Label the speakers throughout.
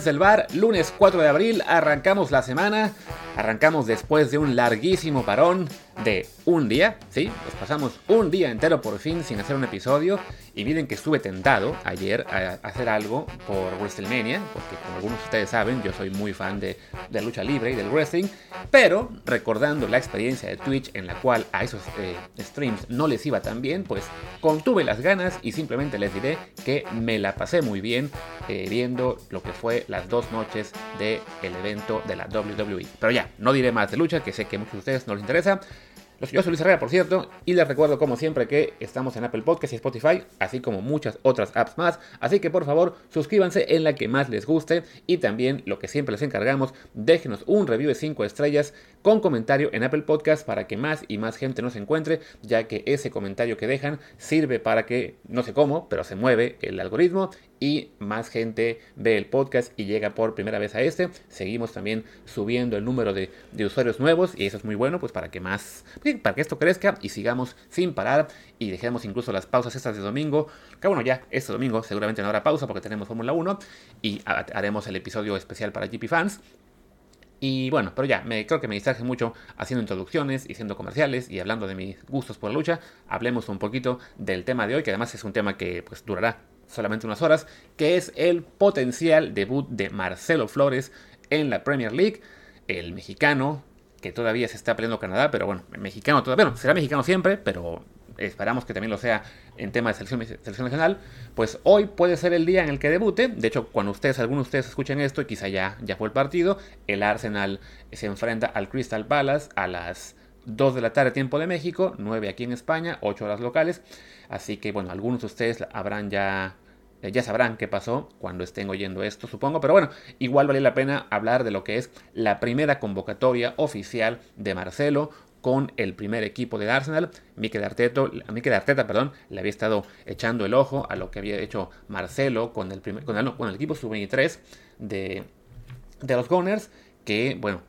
Speaker 1: Desde el bar, lunes 4 de abril, arrancamos la semana, arrancamos después de un larguísimo parón de un día, ¿sí? Pues pasamos un día entero por fin sin hacer un episodio y miren que estuve tentado ayer a hacer algo por WrestleMania, porque como algunos de ustedes saben, yo soy muy fan de, de lucha libre y del wrestling, pero recordando la experiencia de Twitch en la cual a esos eh, streams no les iba tan bien, pues contuve las ganas y simplemente les diré que me la pasé muy bien eh, viendo lo que fue las dos noches del evento de la WWE. Pero ya, no diré más de lucha, que sé que a muchos de ustedes no les interesa. Yo soy Luis Herrera, por cierto, y les recuerdo como siempre que estamos en Apple Podcast y Spotify, así como muchas otras apps más, así que por favor suscríbanse en la que más les guste y también lo que siempre les encargamos, déjenos un review de 5 estrellas con comentario en Apple Podcast para que más y más gente nos encuentre, ya que ese comentario que dejan sirve para que, no sé cómo, pero se mueve el algoritmo y más gente ve el podcast y llega por primera vez a este. Seguimos también subiendo el número de, usuarios nuevos y eso es muy bueno, pues para que más, para que esto crezca y sigamos sin parar y dejemos incluso las pausas estas de domingo. Que bueno, ya este domingo seguramente no habrá pausa porque tenemos Fórmula 1 y haremos el episodio especial para GP fans. Y bueno, pero ya, me, creo que me distraje mucho haciendo introducciones y haciendo comerciales y hablando de mis gustos por la lucha. Hablemos un poquito del tema de hoy, que además es un tema que pues durará solamente unas horas, que es el potencial debut de Marcelo Flores en la Premier League, el mexicano que todavía se está peleando Canadá, pero bueno, mexicano todavía, bueno, será mexicano siempre, pero esperamos que también lo sea en tema de selección, nacional, pues hoy puede ser el día en el que debute. De hecho, cuando ustedes, algunos de ustedes escuchen esto, y quizá ya, ya fue el partido, el Arsenal se enfrenta al Crystal Palace a las 2 de la tarde tiempo de México, 9 aquí en España, 8 horas locales. Así que bueno, algunos de ustedes habrán ya ya sabrán qué pasó cuando estén oyendo esto, supongo. Pero bueno, igual vale la pena hablar de lo que es la primera convocatoria oficial de Marcelo con el primer equipo de Arsenal. Mikel Arteta, Mikel Arteta perdón, le había estado echando el ojo a lo que había hecho Marcelo con el, primer, con el, equipo sub-23 de, de los Gunners. Que, bueno,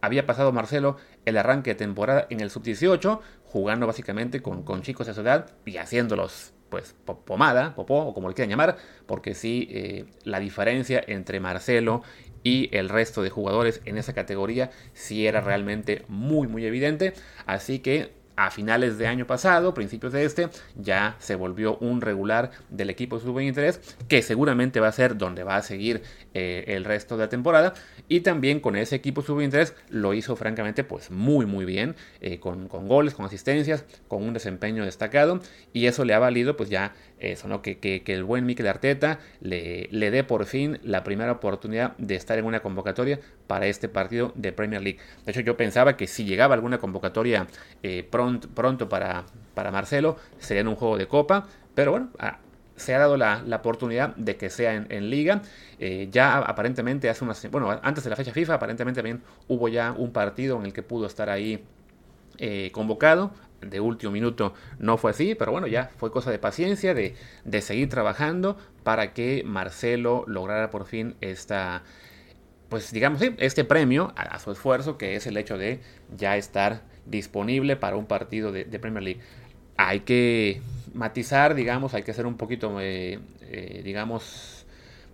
Speaker 1: había pasado Marcelo el arranque de temporada en el sub-18, jugando básicamente con, con chicos de su edad y haciéndolos pues pomada, popó o como le quieran llamar, porque sí, eh, la diferencia entre Marcelo y el resto de jugadores en esa categoría sí era realmente muy muy evidente, así que a finales de año pasado, principios de este, ya se volvió un regular del equipo sub-23, que seguramente va a ser donde va a seguir eh, el resto de la temporada. Y también con ese equipo sub-23 lo hizo francamente pues muy muy bien, eh, con, goles, con asistencias, con un desempeño destacado. Y eso le ha valido pues ya eso, ¿no? Que, que, el buen Mikel Arteta le, le dé por fin la primera oportunidad de estar en una convocatoria para este partido de Premier League. De hecho yo pensaba que si llegaba alguna convocatoria eh, pronto, pronto para, para Marcelo, sería en un juego de copa. Pero bueno, se ha dado la, oportunidad de que sea en, liga. Eh, ya aparentemente hace unas... Bueno, antes de la fecha FIFA, aparentemente también hubo ya un partido en el que pudo estar ahí eh, convocado. De último minuto no fue así, pero bueno, ya fue cosa de paciencia, de, seguir trabajando para que Marcelo lograra por fin esta, pues digamos, este premio a, su esfuerzo, que es el hecho de ya estar disponible para un partido de Premier League hay que matizar, digamos, hay que ser un poquito, eh, eh, digamos,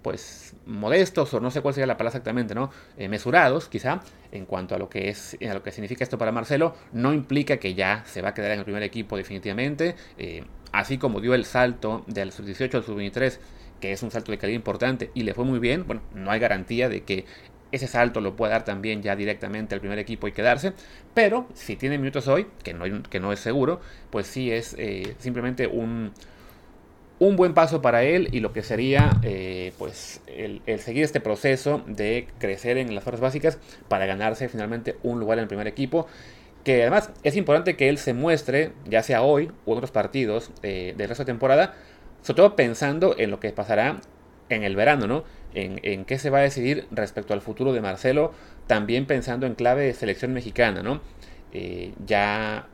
Speaker 1: pues modestos o no sé cuál sería la palabra exactamente, ¿no? Eh, mesurados, quizá, en cuanto a lo que es, a lo que significa esto para Marcelo, no implica que ya se va a quedar en el primer equipo definitivamente, así como dio el salto del sub-18 al sub-23, que es un salto de calidad importante y le fue muy bien, bueno, no hay garantía de que ese salto lo puede dar también ya directamente al primer equipo y quedarse. Pero si tiene minutos hoy, que no, que no es seguro, pues sí es eh, simplemente un, un buen paso para él y lo que sería eh, pues el, seguir este proceso de crecer en las fuerzas básicas para ganarse finalmente un lugar en el primer equipo. Que además es importante que él se muestre, ya sea hoy u otros partidos eh, del resto de temporada, sobre todo pensando en lo que pasará en el verano, ¿no? En, qué se va a decidir respecto al futuro de Marcelo, también pensando en clave de selección mexicana, ¿no? Eh, ya,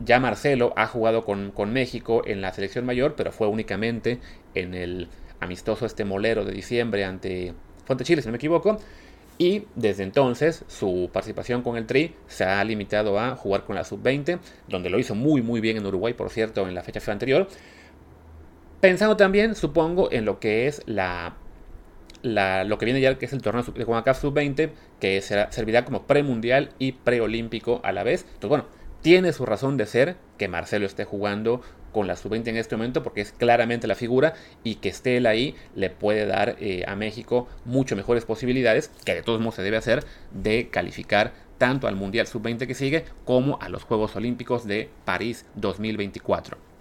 Speaker 1: ya Marcelo ha jugado con, México en la selección mayor, pero fue únicamente en el amistoso este molero de diciembre ante Fuente Chile, si no me equivoco. Y desde entonces su participación con el Tri se ha limitado a jugar con la sub-20, donde lo hizo muy muy bien en Uruguay, por cierto, en la fecha anterior. Pensando también, supongo, en lo que es la, lo que viene ya, que es el torneo de CONCACAF Sub-20, que servirá como premundial y preolímpico a la vez. Entonces, bueno, tiene su razón de ser que Marcelo esté jugando con la sub-20 en este momento porque es claramente la figura y que esté él ahí le puede dar eh, a México mucho mejores posibilidades, que de todos modos se debe hacer, de calificar tanto al Mundial sub-20 que sigue como a los Juegos Olímpicos de París 2024.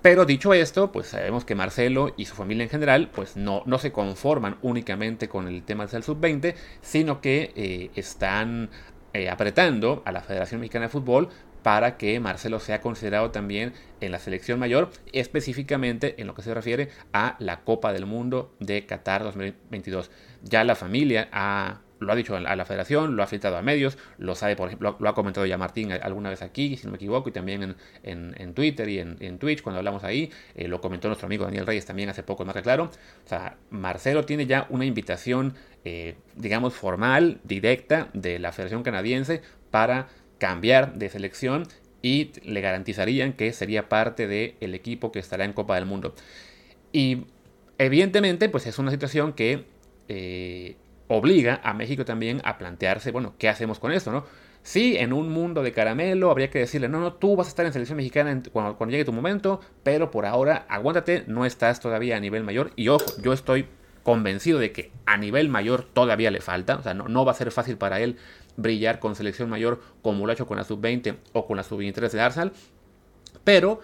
Speaker 1: Pero dicho esto, pues sabemos que Marcelo y su familia en general, pues no, no se conforman únicamente con el tema del sub-20, sino que eh, están eh, apretando a la Federación Mexicana de Fútbol para que Marcelo sea considerado también en la selección mayor, específicamente en lo que se refiere a la Copa del Mundo de Qatar 2022. Ya la familia ha lo ha dicho a la federación, lo ha filtrado a medios, lo sabe, por ejemplo, lo ha comentado ya Martín alguna vez aquí, si no me equivoco, y también en, Twitter y en, Twitch cuando hablamos ahí, eh, lo comentó nuestro amigo Daniel Reyes también hace poco, más que claro. O sea, Marcelo tiene ya una invitación, eh, digamos, formal, directa de la Federación Canadiense para cambiar de selección y le garantizarían que sería parte del equipo que estará en Copa del Mundo. Y evidentemente, pues es una situación que... Eh, obliga a México también a plantearse, bueno, ¿qué hacemos con esto, no? Sí, en un mundo de caramelo habría que decirle, no, no, tú vas a estar en selección mexicana cuando, llegue tu momento, pero por ahora aguántate, no estás todavía a nivel mayor. Y ojo, yo estoy convencido de que a nivel mayor todavía le falta, o sea, no, no va a ser fácil para él brillar con selección mayor como lo ha hecho con la sub-20 o con la sub-23 de Arsenal, pero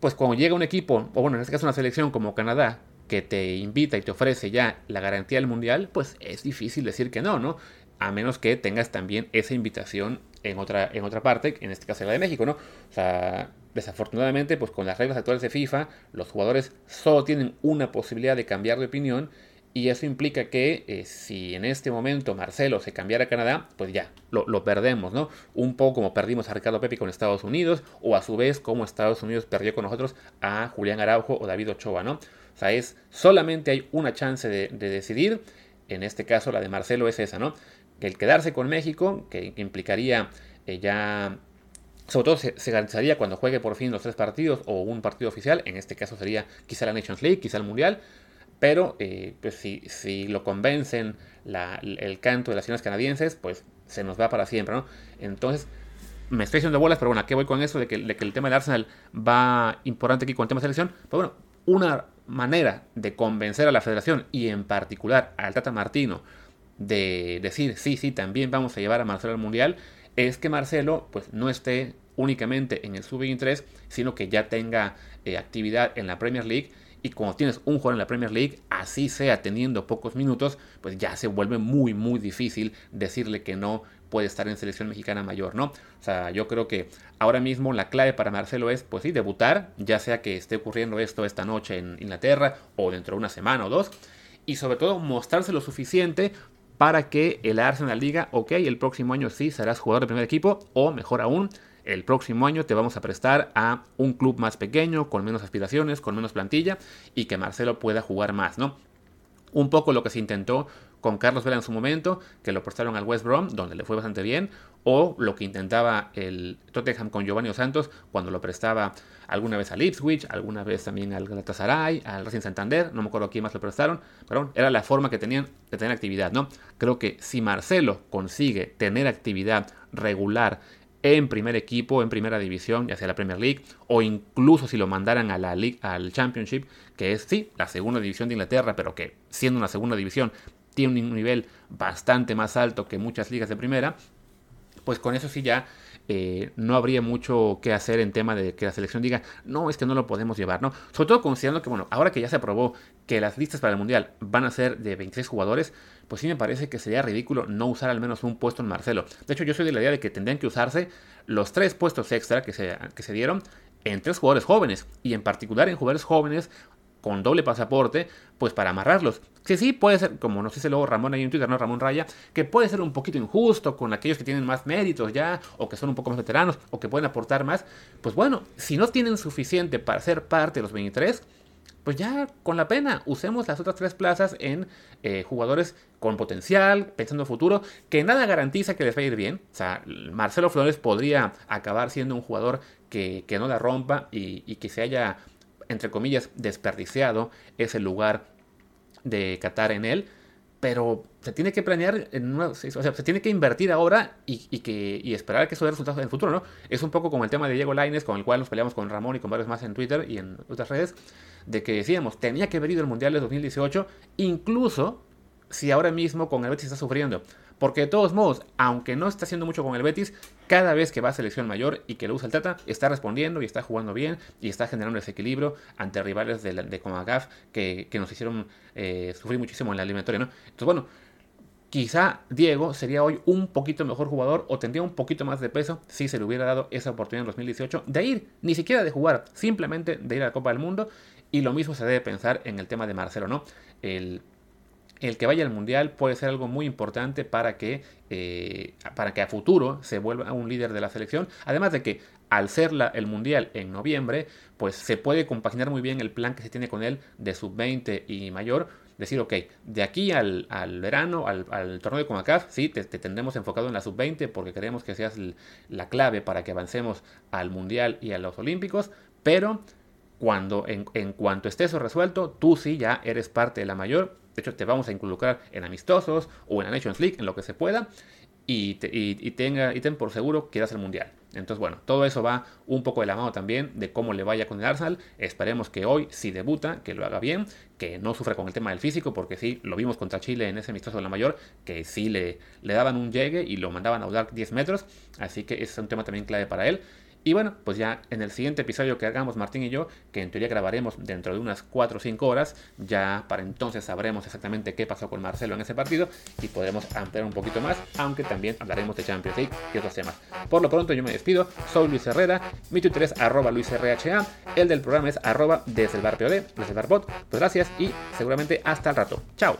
Speaker 1: pues cuando llega un equipo, o bueno, en este caso una selección como Canadá, que te invita y te ofrece ya la garantía del mundial, pues es difícil decir que no, ¿no? A menos que tengas también esa invitación en otra, en otra parte, en este caso la de México, ¿no? O sea, desafortunadamente, pues con las reglas actuales de FIFA, los jugadores solo tienen una posibilidad de cambiar de opinión y eso implica que eh, si en este momento Marcelo se cambiara a Canadá, pues ya, lo, lo, perdemos, ¿no? Un poco como perdimos a Ricardo Pepe con Estados Unidos, o a su vez como Estados Unidos perdió con nosotros a Julián Araujo o David Ochoa, ¿no? O sea, es solamente hay una chance de, decidir. En este caso, la de Marcelo es esa, ¿no? El quedarse con México, que, implicaría eh, ya sobre todo se, garantizaría cuando juegue por fin los tres partidos o un partido oficial, en este caso sería quizá la Nations League, quizá el Mundial, pero eh, pues si, si, lo convencen el canto de las naciones canadienses, pues se nos va para siempre, ¿no? Entonces, me estoy haciendo bolas, pero bueno, ¿a qué voy con eso de que, el tema del Arsenal va importante aquí con el tema de selección? Pues bueno, una manera de convencer a la federación y en particular al Tata Martino de decir sí, sí, también vamos a llevar a Marcelo al Mundial, es que Marcelo pues no esté únicamente en el sub-23, sino que ya tenga eh, actividad en la Premier League y como tienes un jugador en la Premier League, así sea teniendo pocos minutos, pues ya se vuelve muy muy difícil decirle que no puede estar en selección mexicana mayor, ¿no? O sea, yo creo que ahora mismo la clave para Marcelo es, pues sí, debutar, ya sea que esté ocurriendo esto esta noche en Inglaterra o dentro de una semana o dos, y sobre todo mostrarse lo suficiente para que el Arsenal diga, ok, el próximo año sí serás jugador de primer equipo, o mejor aún, el próximo año te vamos a prestar a un club más pequeño, con menos aspiraciones, con menos plantilla, y que Marcelo pueda jugar más, ¿no? Un poco lo que se intentó con Carlos Vela en su momento, que lo prestaron al West Brom, donde le fue bastante bien, o lo que intentaba el Tottenham con Giovanni Santos cuando lo prestaba alguna vez al Ipswich, alguna vez también al Galatasaray, al Racing Santander, no me acuerdo quién más lo prestaron, pero era la forma que tenían de tener actividad, ¿no? Creo que si Marcelo consigue tener actividad regular en primer equipo, en primera división, ya sea la Premier League, o incluso si lo mandaran a la League, al Championship, que es sí, la segunda división de Inglaterra, pero que siendo una segunda división tiene un nivel bastante más alto que muchas ligas de primera, pues con eso sí ya eh, no habría mucho que hacer en tema de que la selección diga, no, es que no lo podemos llevar, ¿no? Sobre todo considerando que, bueno, ahora que ya se aprobó que las listas para el Mundial van a ser de 26 jugadores, pues sí me parece que sería ridículo no usar al menos un puesto en Marcelo. De hecho, yo soy de la idea de que tendrían que usarse los tres puestos extra que se, que se dieron en tres jugadores jóvenes, y en particular en jugadores jóvenes con doble pasaporte, pues para amarrarlos. Que sí puede ser, como nos dice luego Ramón ahí en Twitter, ¿no? Ramón Raya, que puede ser un poquito injusto con aquellos que tienen más méritos ya, o que son un poco más veteranos, o que pueden aportar más. Pues bueno, si no tienen suficiente para ser parte de los 23, pues ya con la pena, usemos las otras tres plazas en eh, jugadores con potencial, pensando en futuro, que nada garantiza que les va a ir bien. O sea, Marcelo Flores podría acabar siendo un jugador que, no la rompa y que se haya entre comillas, desperdiciado ese lugar de Qatar en él, pero se tiene que planear, en o sea, se tiene que invertir ahora y, que, y esperar que eso dé resultados en el futuro, ¿no? Es un poco como el tema de Diego Laines, con el cual nos peleamos con Ramón y con varios más en Twitter y en otras redes, de que decíamos, tenía que haber ido el Mundial de 2018, incluso si ahora mismo con el Betis está sufriendo. Porque de todos modos, aunque no está haciendo mucho con el Betis, cada vez que va a selección mayor y que lo usa el Tata, está respondiendo y está jugando bien y está generando ese equilibrio ante rivales de, de Comagaf que, nos hicieron eh, sufrir muchísimo en la eliminatoria. ¿no? Entonces, bueno, quizá Diego sería hoy un poquito mejor jugador o tendría un poquito más de peso si se le hubiera dado esa oportunidad en 2018 de ir, ni siquiera de jugar, simplemente de ir a la Copa del Mundo. Y lo mismo se debe pensar en el tema de Marcelo, ¿no? El el que vaya al mundial puede ser algo muy importante para que, eh, para que a futuro se vuelva un líder de la selección. Además de que al ser el mundial en noviembre, pues se puede compaginar muy bien el plan que se tiene con él de sub-20 y mayor. Decir, ok, de aquí al, verano, al, torneo de CONCACAF, sí, te, tendremos enfocado en la sub-20 porque queremos que seas la clave para que avancemos al mundial y a los olímpicos, pero cuando en, en cuanto esté eso resuelto, tú sí ya eres parte de la mayor de hecho, te vamos a involucrar en amistosos o en la Nations League, en lo que se pueda. Y, tenga, y ten por seguro que irás al Mundial. Entonces, bueno, todo eso va un poco de la mano también de cómo le vaya con el Arsenal. Esperemos que hoy, si debuta, que lo haga bien, que no sufra con el tema del físico, porque sí, lo vimos contra Chile en ese amistoso de la mayor, que sí le, daban un llegue y lo mandaban a udar 10 metros. Así que ese es un tema también clave para él. Y bueno, pues ya en el siguiente episodio que hagamos Martín y yo, que en teoría grabaremos dentro de unas 4 o 5 horas, ya para entonces sabremos exactamente qué pasó con Marcelo en ese partido y podremos ampliar un poquito más, aunque también hablaremos de Champions League y otros temas. Por lo pronto yo me despido, soy Luis Herrera, mi Twitter es arroba luisrha, el del programa es arroba desde el bar POD, desde el. Pues gracias y seguramente hasta el rato. Chao.